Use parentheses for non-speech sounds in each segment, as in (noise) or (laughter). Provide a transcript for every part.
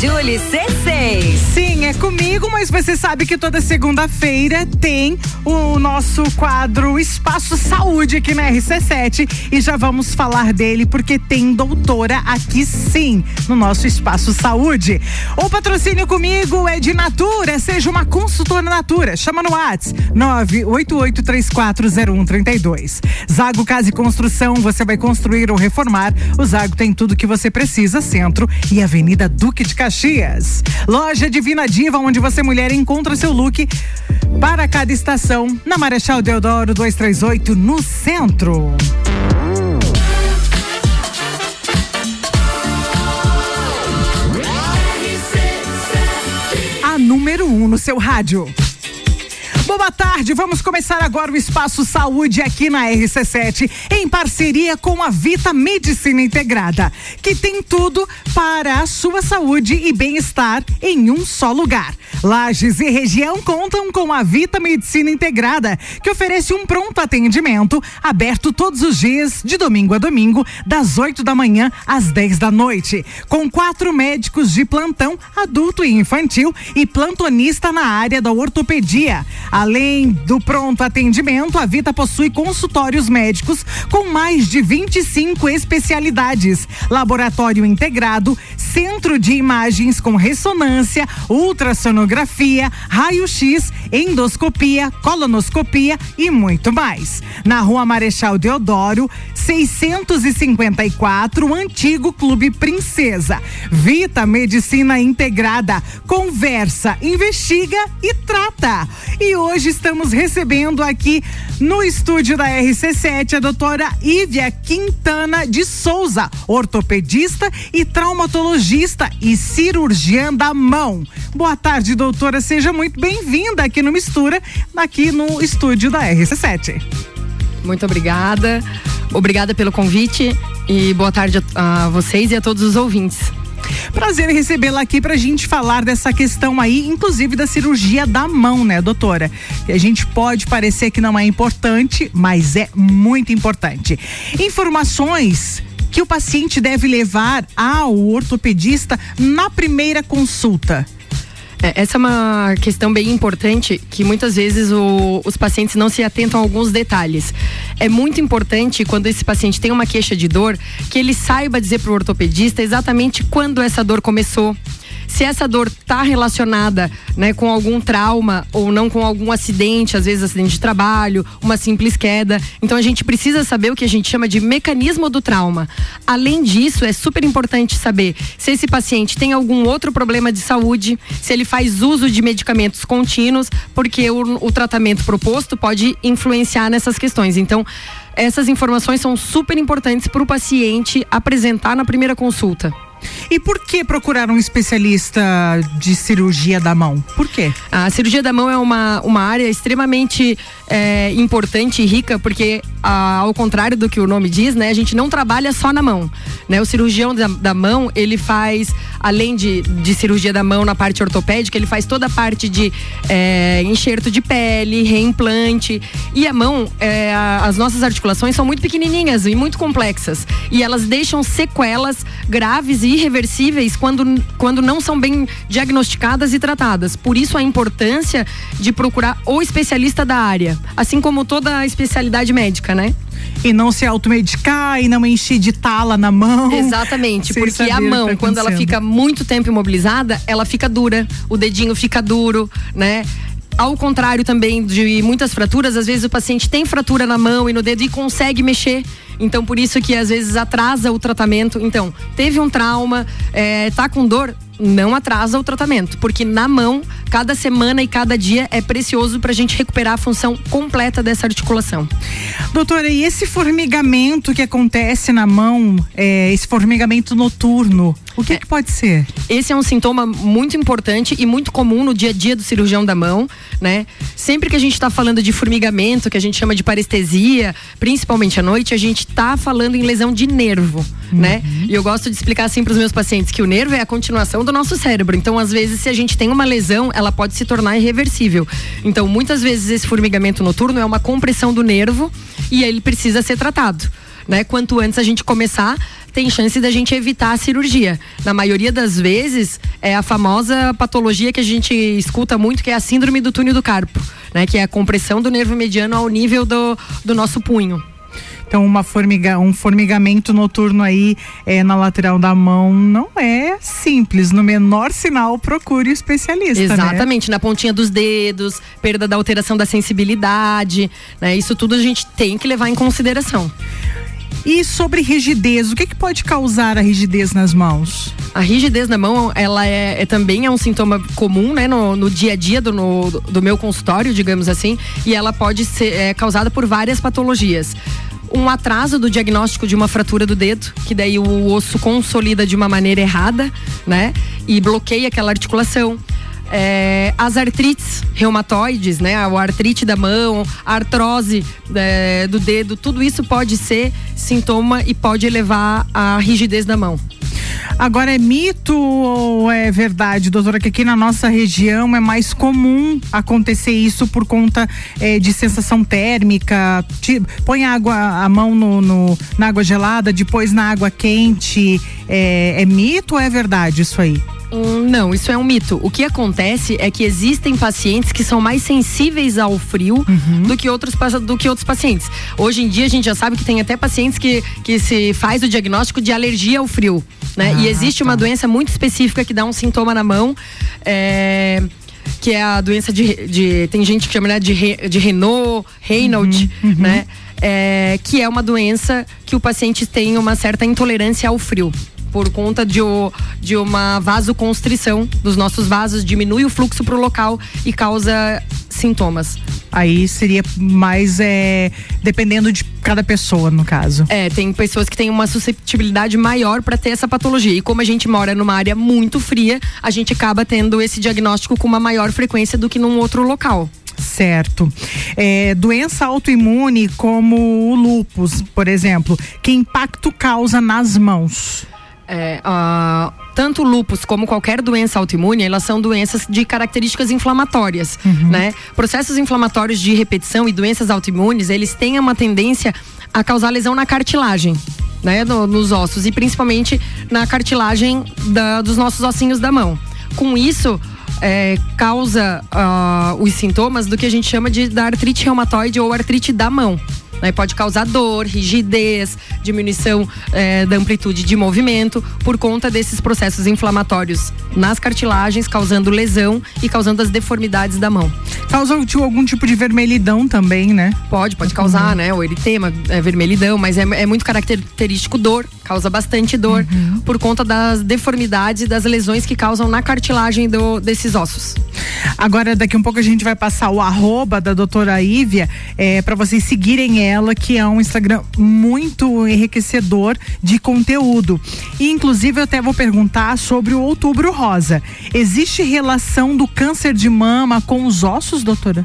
Julie C6. Comigo, mas você sabe que toda segunda-feira tem o nosso quadro Espaço Saúde aqui na RC7 e já vamos falar dele porque tem doutora aqui sim no nosso Espaço Saúde. O patrocínio comigo é de Natura, seja uma consultora Natura, chama no Whats 988340132. Zago Casa e Construção, você vai construir ou reformar. O Zago tem tudo que você precisa, Centro e Avenida Duque de Caxias. Loja Divina Diva, onde você mulher encontra seu look para cada estação, na Marechal Deodoro 238, no centro. A número 1 um no seu rádio. Boa tarde, vamos começar agora o Espaço Saúde aqui na RC7, em parceria com a Vita Medicina Integrada, que tem tudo para a sua saúde e bem-estar em um só lugar. Lages e região contam com a Vita Medicina Integrada, que oferece um pronto atendimento aberto todos os dias, de domingo a domingo, das 8 da manhã às 10 da noite, com quatro médicos de plantão adulto e infantil e plantonista na área da ortopedia. Além do pronto atendimento, a Vita possui consultórios médicos com mais de 25 especialidades, laboratório integrado, centro de imagens com ressonância, ultrassonografia, raio-x, endoscopia, colonoscopia e muito mais. Na Rua Marechal Deodoro, 654, antigo Clube Princesa. Vita Medicina Integrada. Conversa, investiga e trata. E hoje estamos recebendo aqui no estúdio da RC7 a doutora Ívia Quintana de Souza, ortopedista e traumatologista e cirurgiã da mão. Boa tarde, doutora. Seja muito bem-vinda aqui no Mistura, aqui no estúdio da RC7. Muito obrigada. Obrigada pelo convite e boa tarde a, a vocês e a todos os ouvintes. Prazer em recebê-la aqui para a gente falar dessa questão aí, inclusive da cirurgia da mão, né, doutora? Que a gente pode parecer que não é importante, mas é muito importante. Informações que o paciente deve levar ao ortopedista na primeira consulta. É, essa é uma questão bem importante que muitas vezes o, os pacientes não se atentam a alguns detalhes. É muito importante quando esse paciente tem uma queixa de dor que ele saiba dizer para o ortopedista exatamente quando essa dor começou se essa dor está relacionada né, com algum trauma ou não com algum acidente, às vezes acidente de trabalho, uma simples queda. Então a gente precisa saber o que a gente chama de mecanismo do trauma. Além disso, é super importante saber se esse paciente tem algum outro problema de saúde, se ele faz uso de medicamentos contínuos, porque o, o tratamento proposto pode influenciar nessas questões. Então, essas informações são super importantes para o paciente apresentar na primeira consulta. E por que procurar um especialista de cirurgia da mão? Por quê? A cirurgia da mão é uma, uma área extremamente é, importante e rica, porque a, ao contrário do que o nome diz, né, a gente não trabalha só na mão. Né? O cirurgião da, da mão, ele faz, além de, de cirurgia da mão na parte ortopédica, ele faz toda a parte de é, enxerto de pele, reimplante. E a mão, é, as nossas articulações são muito pequenininhas e muito complexas. E elas deixam sequelas graves e irreversíveis quando, quando não são bem diagnosticadas e tratadas. Por isso a importância de procurar o especialista da área, assim como toda a especialidade médica, né? E não se automedicar e não encher de tala na mão. Exatamente, (laughs) porque a mão, tá quando ela fica muito tempo imobilizada, ela fica dura, o dedinho fica duro, né? Ao contrário também de muitas fraturas, às vezes o paciente tem fratura na mão e no dedo e consegue mexer. Então, por isso que às vezes atrasa o tratamento. Então, teve um trauma, é, tá com dor, não atrasa o tratamento, porque na mão, cada semana e cada dia é precioso para a gente recuperar a função completa dessa articulação. Doutora, e esse formigamento que acontece na mão, é, esse formigamento noturno, o que, é, que pode ser? Esse é um sintoma muito importante e muito comum no dia a dia do cirurgião da mão, né? Sempre que a gente está falando de formigamento, que a gente chama de parestesia, principalmente à noite, a gente está falando em lesão de nervo, né? uhum. né? E eu gosto de explicar assim para os meus pacientes que o nervo é a continuação do nosso cérebro. Então, às vezes, se a gente tem uma lesão, ela pode se tornar irreversível. Então, muitas vezes esse formigamento noturno é uma compressão do nervo e ele precisa ser tratado né? Quanto antes a gente começar, tem chance da gente evitar a cirurgia. Na maioria das vezes, é a famosa patologia que a gente escuta muito, que é a síndrome do túnel do carpo, né? Que é a compressão do nervo mediano ao nível do, do nosso punho. Então, uma formiga, um formigamento noturno aí é, na lateral da mão não é simples. No menor sinal, procure o especialista. Né? Exatamente, né? na pontinha dos dedos, perda da alteração da sensibilidade. Né? Isso tudo a gente tem que levar em consideração. E sobre rigidez, o que, que pode causar a rigidez nas mãos? A rigidez na mão, ela é, é também é um sintoma comum, né, no, no dia a dia do, no, do meu consultório, digamos assim, e ela pode ser é, causada por várias patologias um atraso do diagnóstico de uma fratura do dedo, que daí o osso consolida de uma maneira errada, né? E bloqueia aquela articulação. É, as artrites reumatoides, né? A artrite da mão, a artrose é, do dedo, tudo isso pode ser sintoma e pode levar à rigidez da mão. Agora é mito ou é verdade, doutora, que aqui na nossa região é mais comum acontecer isso por conta é, de sensação térmica? põe a água, a mão no, no, na água gelada, depois na água quente. É, é mito ou é verdade isso aí? Hum, não, isso é um mito. O que acontece é que existem pacientes que são mais sensíveis ao frio uhum. do, que outros, do que outros pacientes. Hoje em dia a gente já sabe que tem até pacientes que, que se faz o diagnóstico de alergia ao frio. Né? Ah, e existe tá. uma doença muito específica que dá um sintoma na mão. É, que é a doença de, de. Tem gente que chama né, de, de Renault, Raynaud, uhum, uhum. né? É, que é uma doença que o paciente tem uma certa intolerância ao frio por conta de, o, de uma vasoconstrição dos nossos vasos, diminui o fluxo para o local e causa sintomas. Aí seria mais é, dependendo de cada pessoa, no caso. É, tem pessoas que têm uma susceptibilidade maior para ter essa patologia. E como a gente mora numa área muito fria, a gente acaba tendo esse diagnóstico com uma maior frequência do que num outro local. Certo. É, doença autoimune como o lupus, por exemplo, que impacto causa nas mãos? É, uh, tanto lupus como qualquer doença autoimune, elas são doenças de características inflamatórias, uhum. né? Processos inflamatórios de repetição e doenças autoimunes, eles têm uma tendência a causar lesão na cartilagem. Né, no, nos ossos e principalmente na cartilagem da, dos nossos ossinhos da mão. Com isso, é, causa uh, os sintomas do que a gente chama de da artrite reumatoide ou artrite da mão. Né? Pode causar dor, rigidez, diminuição é, da amplitude de movimento por conta desses processos inflamatórios nas cartilagens, causando lesão e causando as deformidades da mão. Causa algum tipo de vermelhidão também, né? Pode, pode causar, uhum. né? O eritema, é, vermelhidão, mas é, é muito característico dor, causa bastante dor uhum. por conta das deformidades e das lesões que causam na cartilagem do, desses ossos. Agora, daqui um pouco a gente vai passar o arroba da doutora Ívia é, para vocês seguirem ela, que é um Instagram muito enriquecedor de conteúdo. E, inclusive, eu até vou perguntar sobre o outubro rosa. Existe relação do câncer de mama com os ossos, doutora?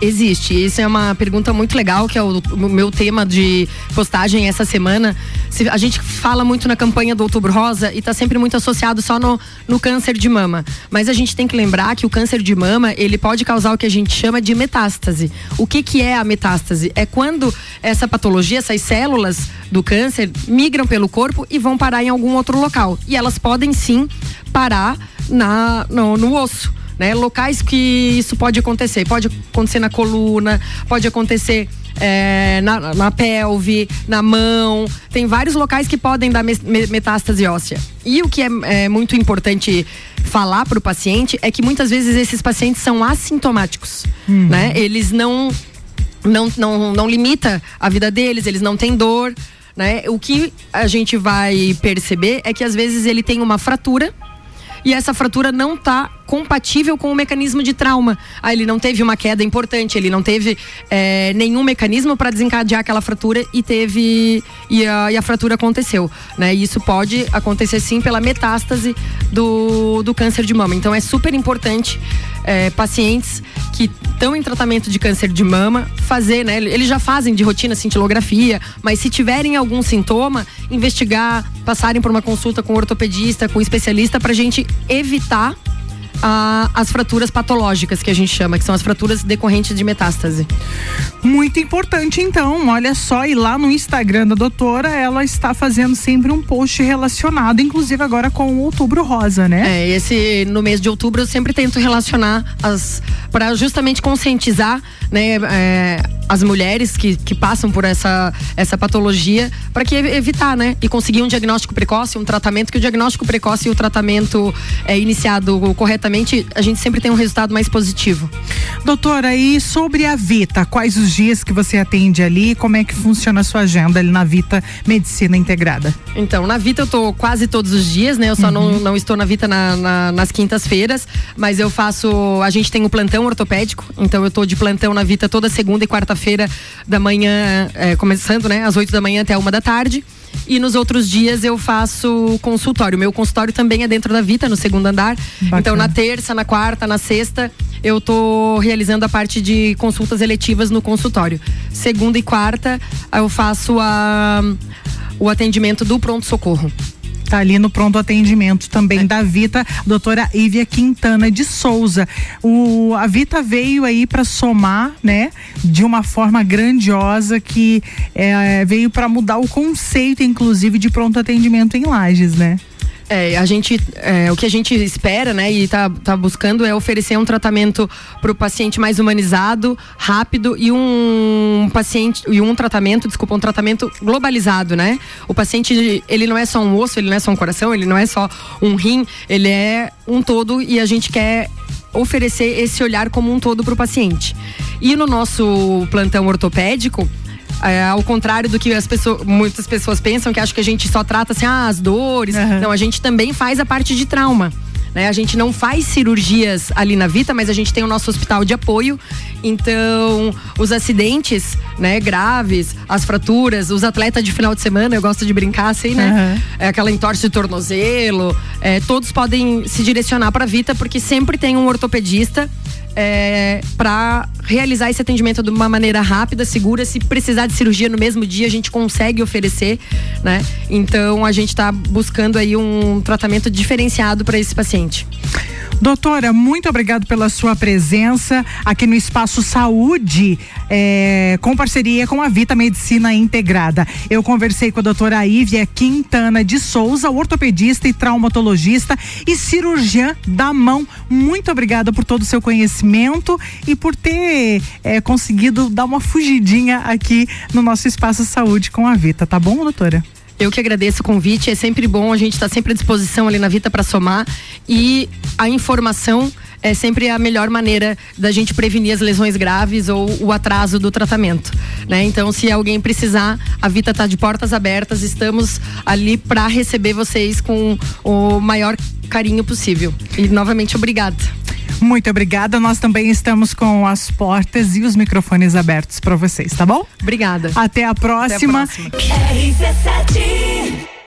Existe. Isso é uma pergunta muito legal, que é o, meu tema de postagem essa semana. Se, a gente fala muito na campanha do Outubro Rosa e está sempre muito associado só no, no câncer de mama. Mas a gente tem que lembrar que o câncer de mama, ele pode causar o que a gente chama de metástase. O que, que é a metástase? É quando essa patologia, essas células do câncer migram pelo corpo e vão parar em algum outro local. E elas podem sim parar na, no, no osso né? Locais que isso pode acontecer. Pode acontecer na coluna, pode acontecer é, na, na, pelve, na mão. Tem vários locais que podem dar metástase óssea. E o que é, é muito importante falar para o paciente é que muitas vezes esses pacientes são assintomáticos, uhum. né? Eles não, não, não, não limita a vida deles, eles não têm dor, né? O que a gente vai perceber é que às vezes ele tem uma fratura e essa fratura não está compatível com o mecanismo de trauma. Ah, ele não teve uma queda importante, ele não teve é, nenhum mecanismo para desencadear aquela fratura e teve e a, e a, fratura aconteceu, né? E isso pode acontecer sim pela metástase do, do câncer de mama. Então é super importante é, pacientes que estão em tratamento de câncer de mama fazer, né? Eles já fazem de rotina cintilografia, mas se tiverem algum sintoma, investigar, passarem por uma consulta com um ortopedista, com um especialista para gente evitar a, as fraturas patológicas que a gente chama, que são as fraturas decorrentes de metástase. Muito importante, então. Olha só, e lá no Instagram da doutora, ela está fazendo sempre um post relacionado, inclusive agora com o Outubro Rosa, né? É, esse no mês de outubro eu sempre tento relacionar as para justamente conscientizar, né, é, as mulheres que, que passam por essa, essa patologia para que evitar, né? E conseguir um diagnóstico precoce, um tratamento que o diagnóstico precoce e o tratamento é iniciado corretamente, a gente sempre tem um resultado mais positivo. Doutora, e sobre a Vita, quais os dias que você atende ali? Como é que funciona a sua agenda ali na Vita Medicina Integrada? Então, na Vita eu tô quase todos os dias, né? Eu só uhum. não, não estou na Vita na, na, nas quintas-feiras, mas eu faço. A gente tem um plantão ortopédico, então eu tô de plantão na Vita toda segunda e quarta quarta-feira da manhã, é, começando, né? Às 8 da manhã até uma da tarde. E nos outros dias eu faço consultório. Meu consultório também é dentro da Vita, no segundo andar. Bacana. Então, na terça, na quarta, na sexta, eu tô realizando a parte de consultas eletivas no consultório. Segunda e quarta, eu faço a, o atendimento do pronto-socorro. Tá ali no pronto atendimento também é. da Vita, doutora Ívia Quintana de Souza. O, a Vita veio aí para somar, né, de uma forma grandiosa que é, veio para mudar o conceito, inclusive, de pronto atendimento em lajes, né? É, a gente, é, o que a gente espera, né, e está tá buscando é oferecer um tratamento para o paciente mais humanizado, rápido e um paciente e um tratamento, desculpa, um tratamento globalizado, né? O paciente ele não é só um osso, ele não é só um coração, ele não é só um rim, ele é um todo e a gente quer oferecer esse olhar como um todo para o paciente. E no nosso plantão ortopédico é, ao contrário do que as pessoas, muitas pessoas pensam, que acho que a gente só trata assim, ah, as dores. Uhum. Não, a gente também faz a parte de trauma. Né? A gente não faz cirurgias ali na Vita, mas a gente tem o nosso hospital de apoio. Então, os acidentes, né, graves, as fraturas, os atletas de final de semana, eu gosto de brincar assim, né? Uhum. É aquela entorse de tornozelo, é, todos podem se direcionar para a Vita porque sempre tem um ortopedista é, para realizar esse atendimento de uma maneira rápida, segura. Se precisar de cirurgia no mesmo dia, a gente consegue oferecer, né? Então a gente está buscando aí um tratamento diferenciado para esse paciente. Doutora, muito obrigado pela sua presença aqui no Espaço Saúde, é, com parceria com a Vita Medicina Integrada. Eu conversei com a doutora Ívia Quintana de Souza, ortopedista e traumatologista e cirurgiã da mão. Muito obrigada por todo o seu conhecimento e por ter é, conseguido dar uma fugidinha aqui no nosso Espaço Saúde com a Vita, tá bom, doutora? Eu que agradeço o convite. É sempre bom, a gente está sempre à disposição ali na Vita para somar. E a informação é sempre a melhor maneira da gente prevenir as lesões graves ou o atraso do tratamento. Né? Então, se alguém precisar, a Vita está de portas abertas, estamos ali para receber vocês com o maior carinho possível. E novamente, obrigada. Muito obrigada. Nós também estamos com as portas e os microfones abertos para vocês, tá bom? Obrigada. Até a próxima. Até a próxima.